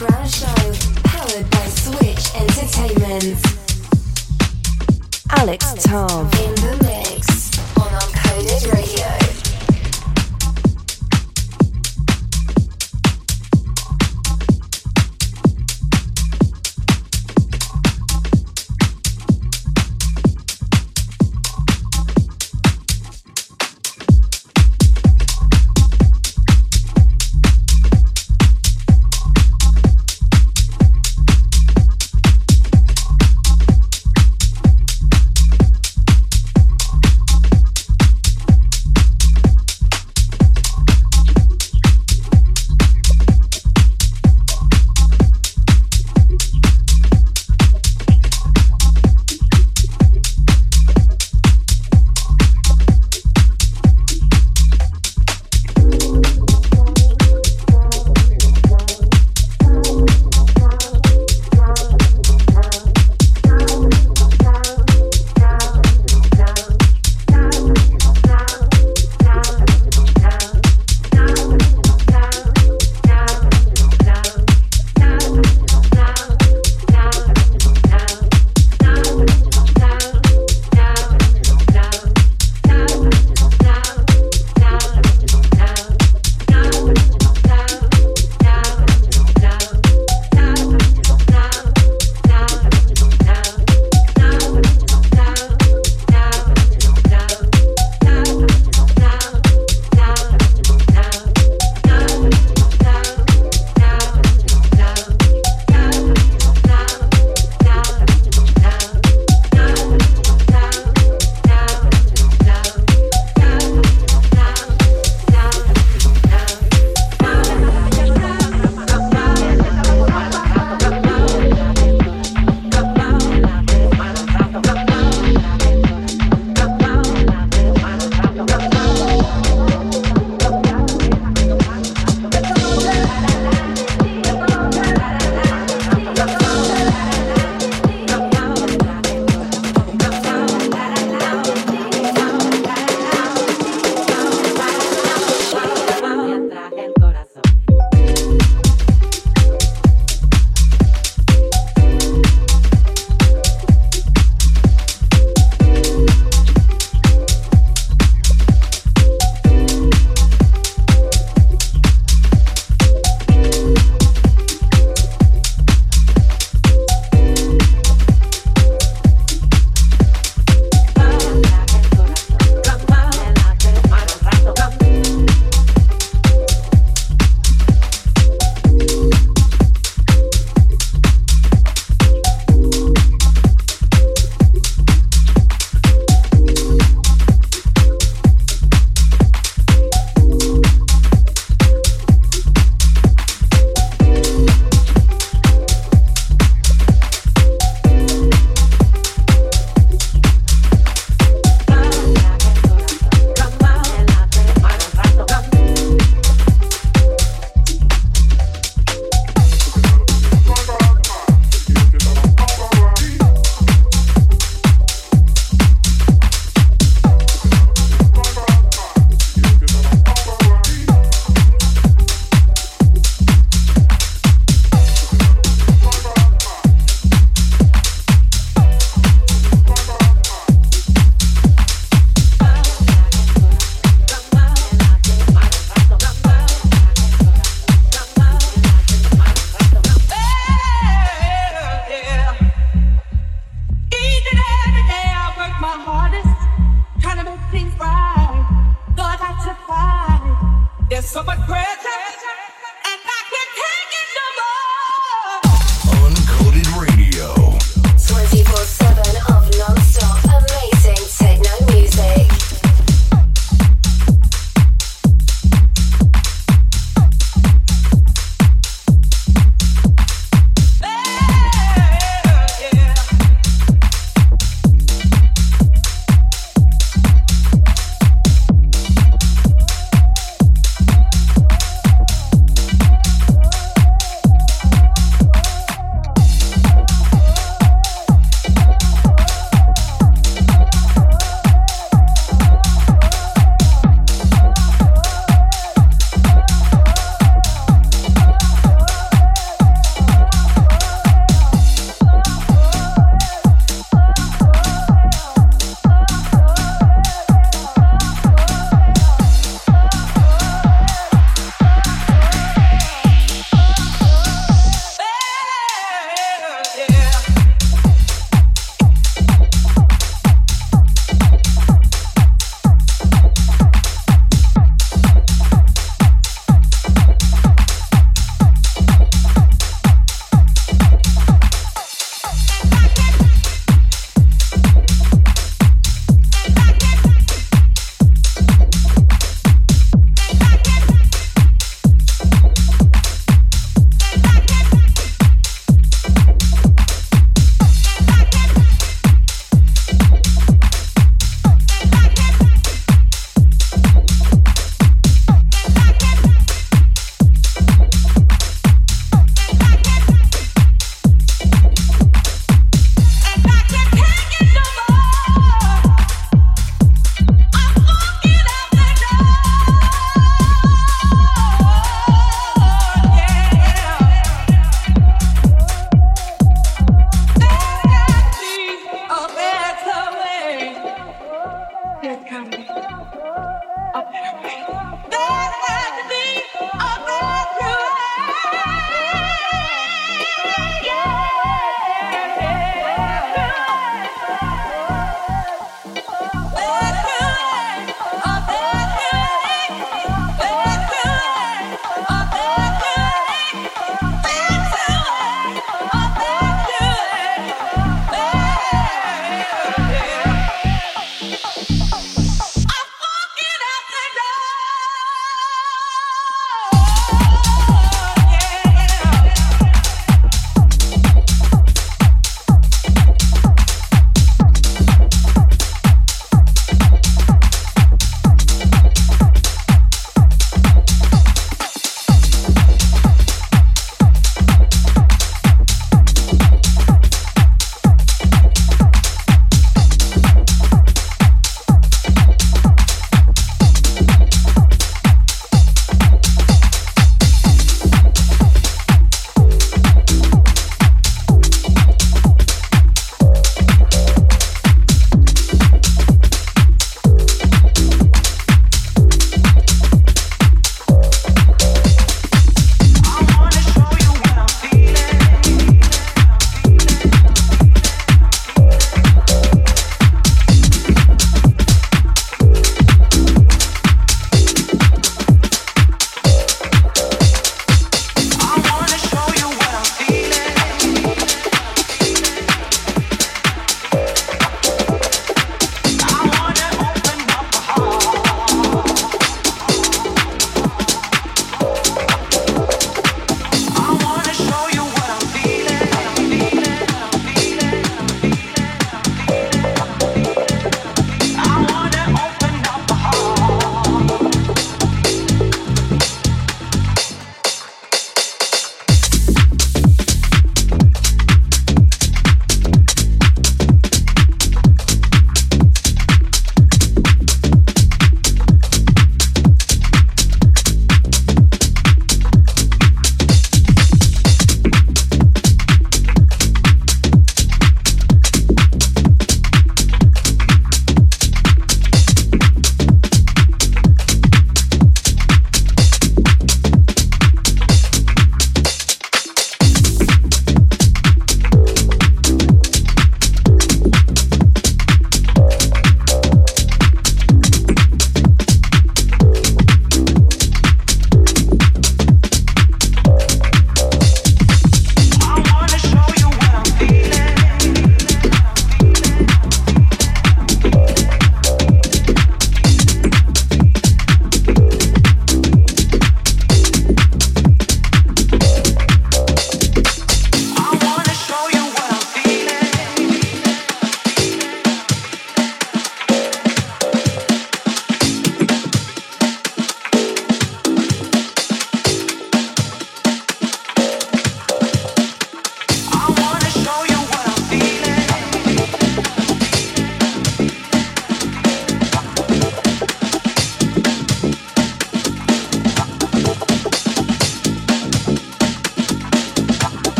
underground show powered by Switch Entertainment. Alev Tav in the mix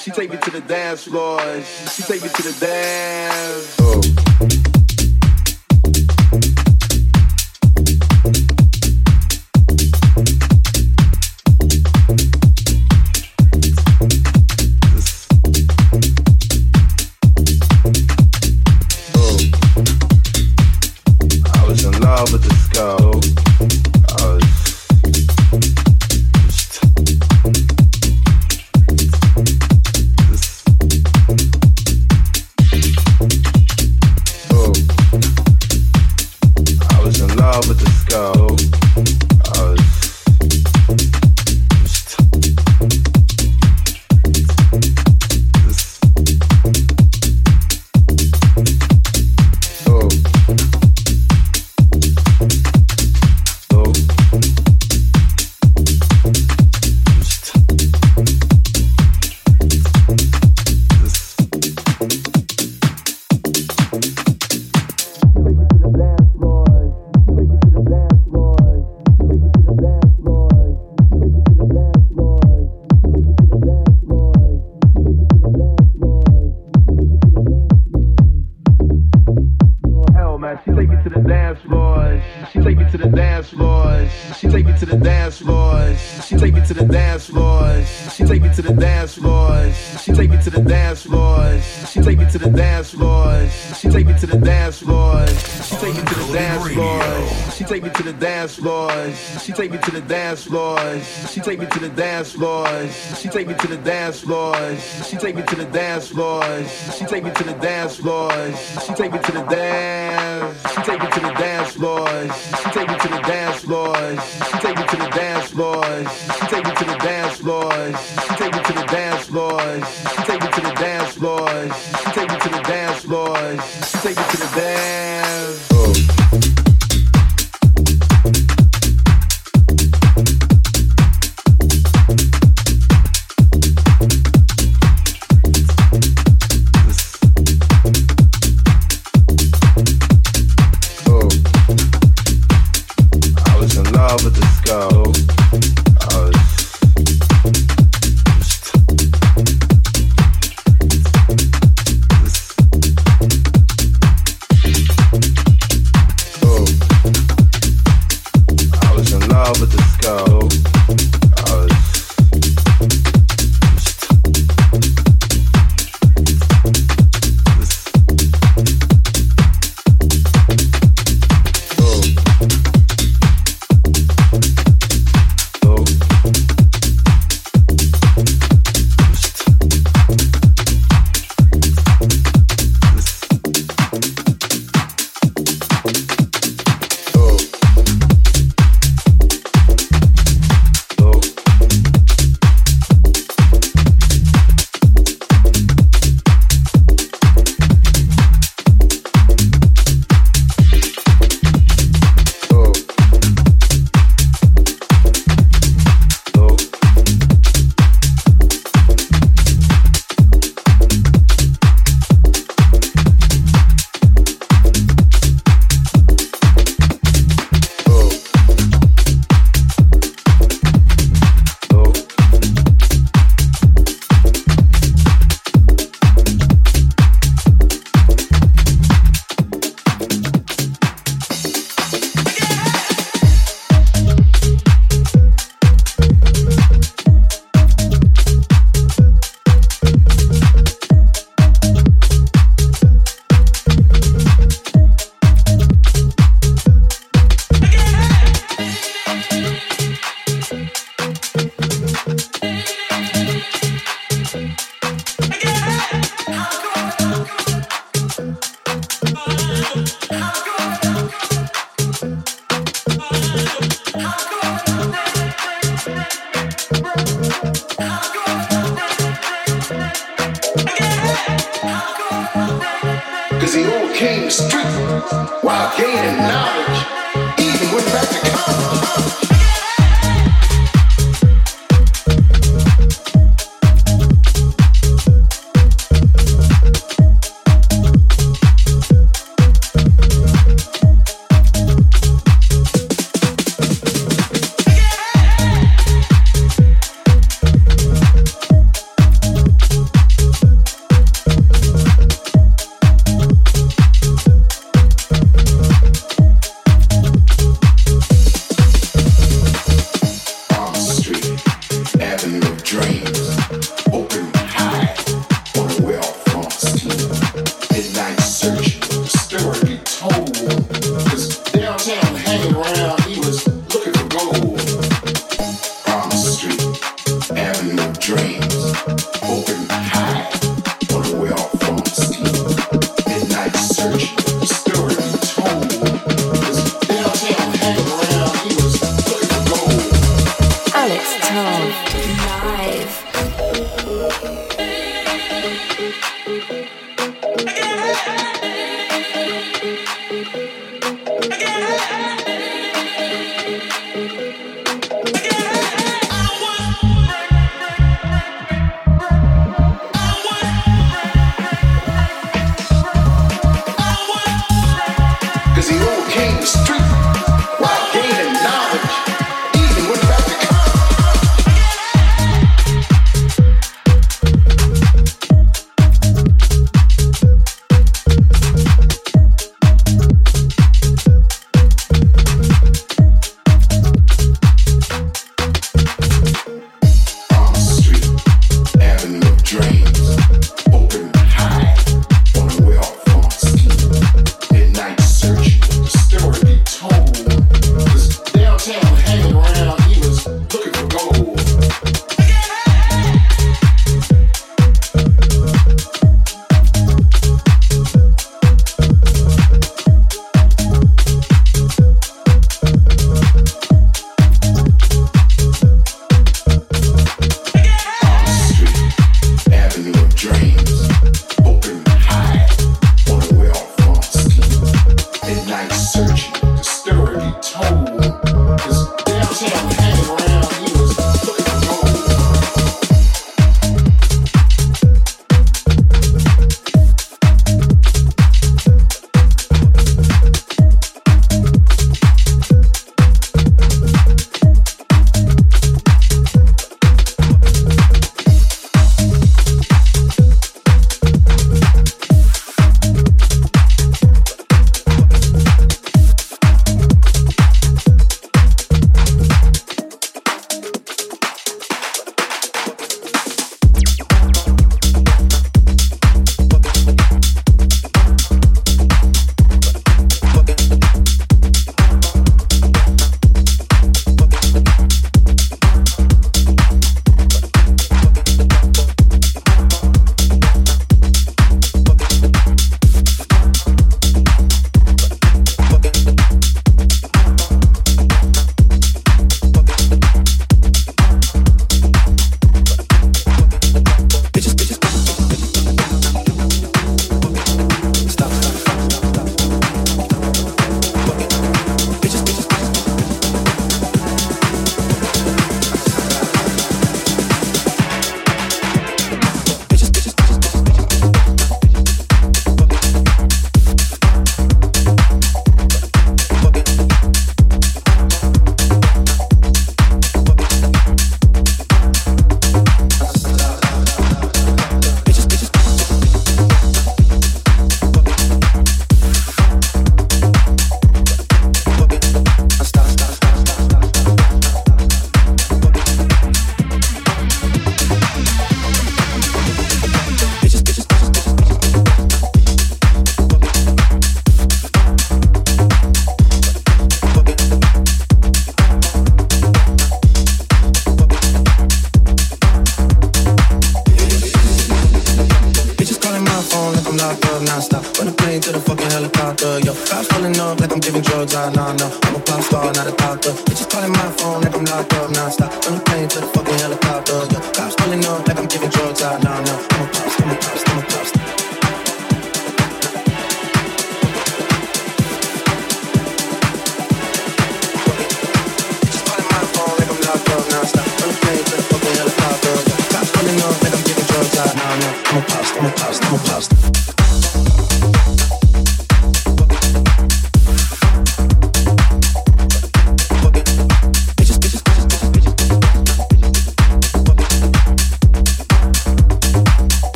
She take me to the dance floors. She take me to the dance. She take me to the dance floors. She take me to the dance floors. She take me to the dance floors. She take me to the dance floors. She take me to the dance floors. She take me to the dance. She take me to the dance floors. She take me to the dance floors.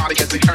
I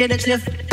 In the cliff,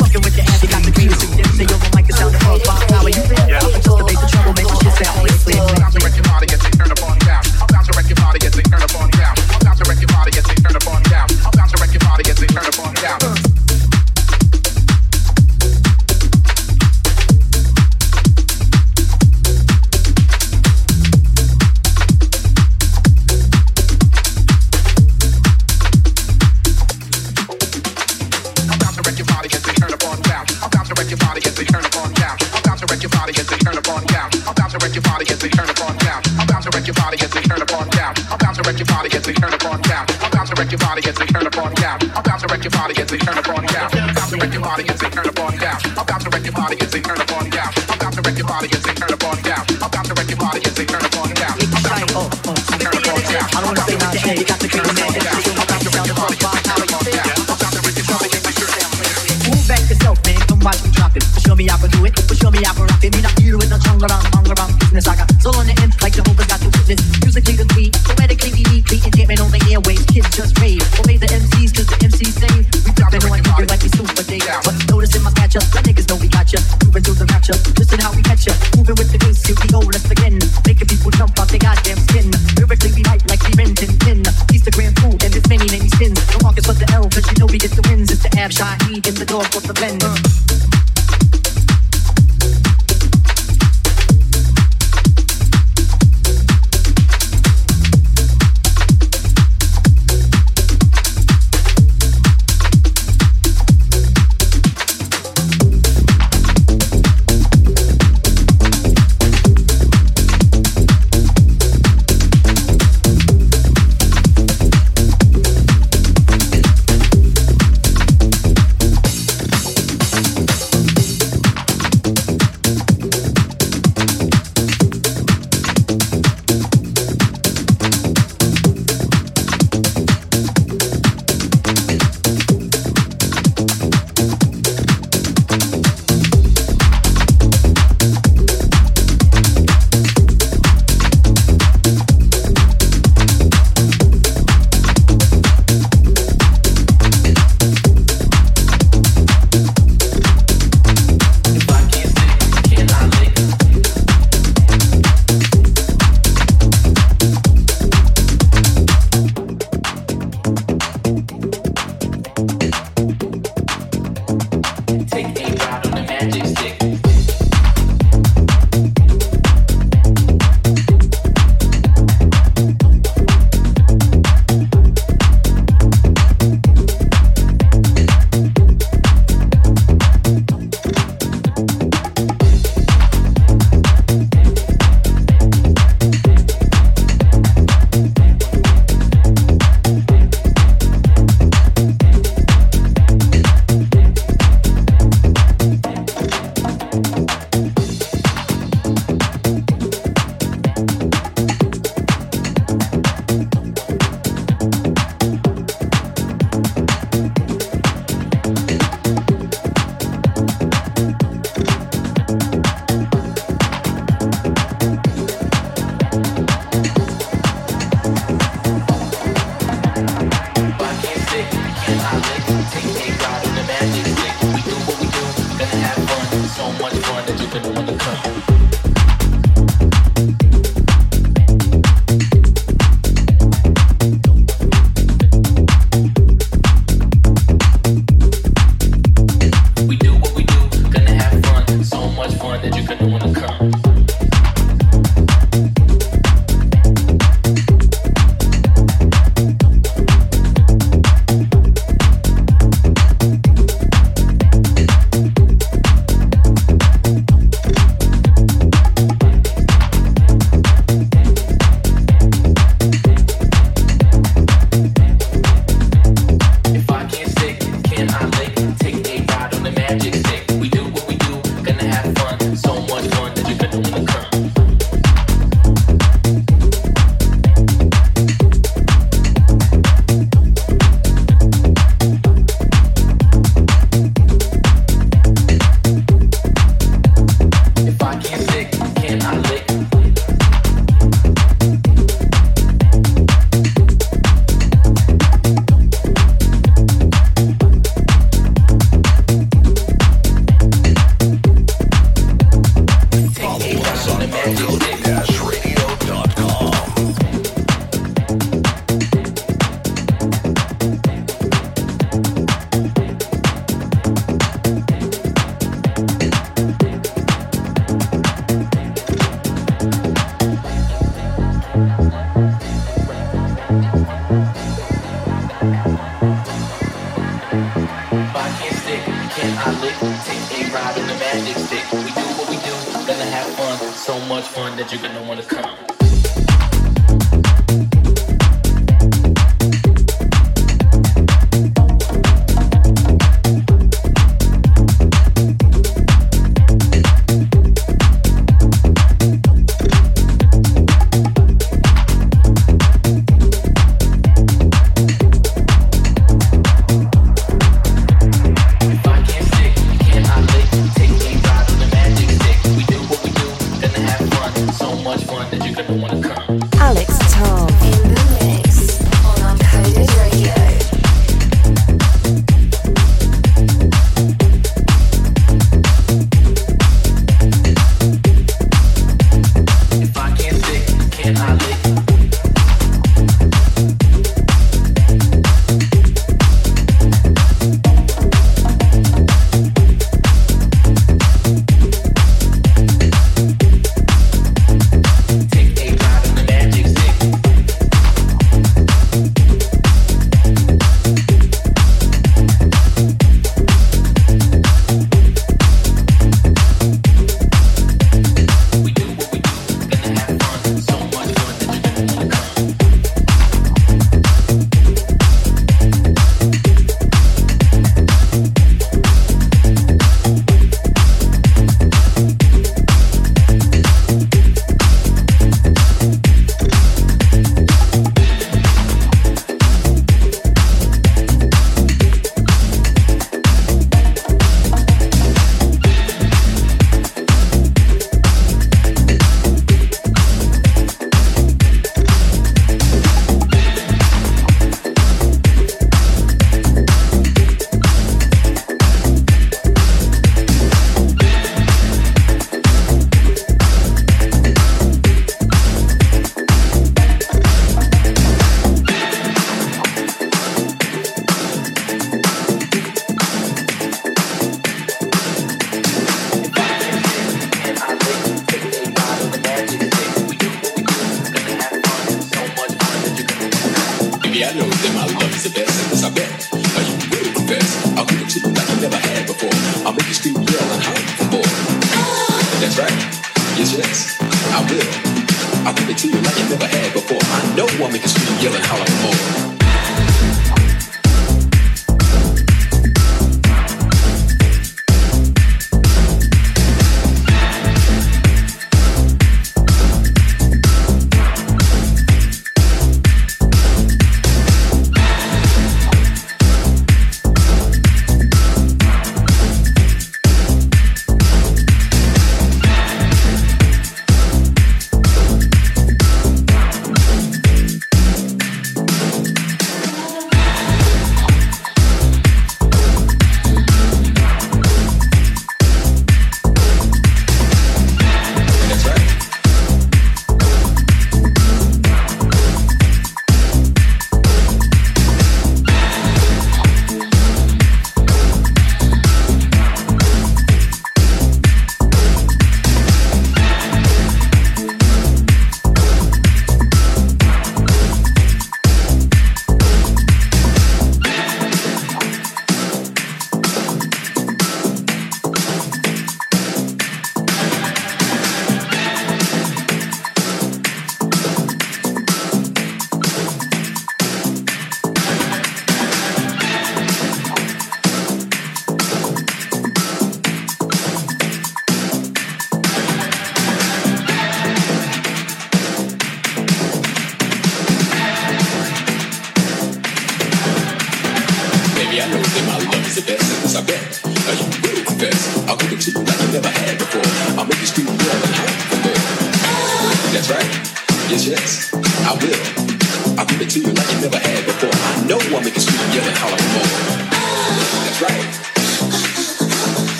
just rave.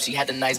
She had a nice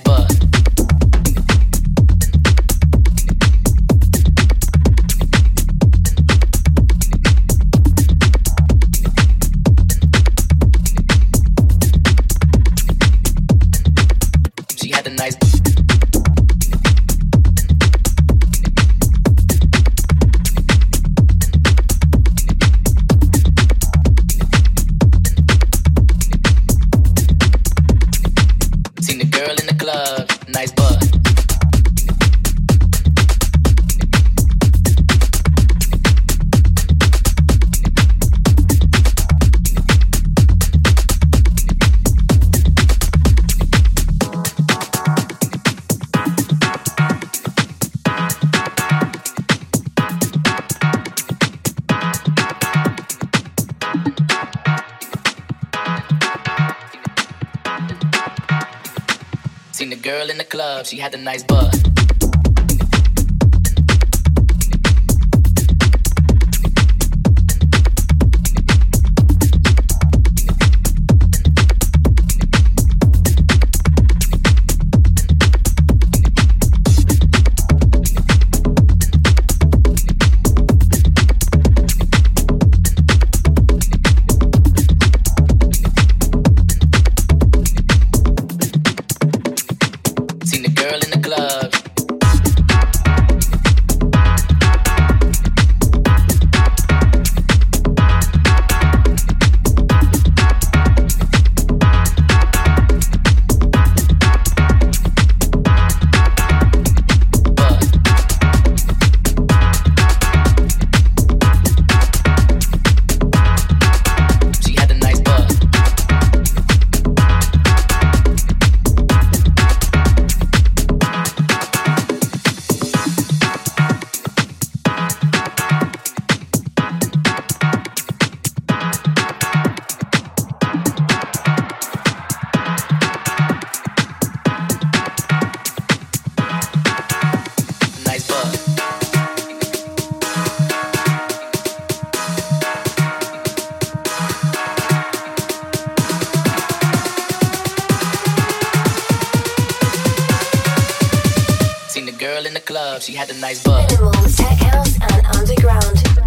butt. She had the nice butt. club. She had a nice butt. Minimal tech house and underground.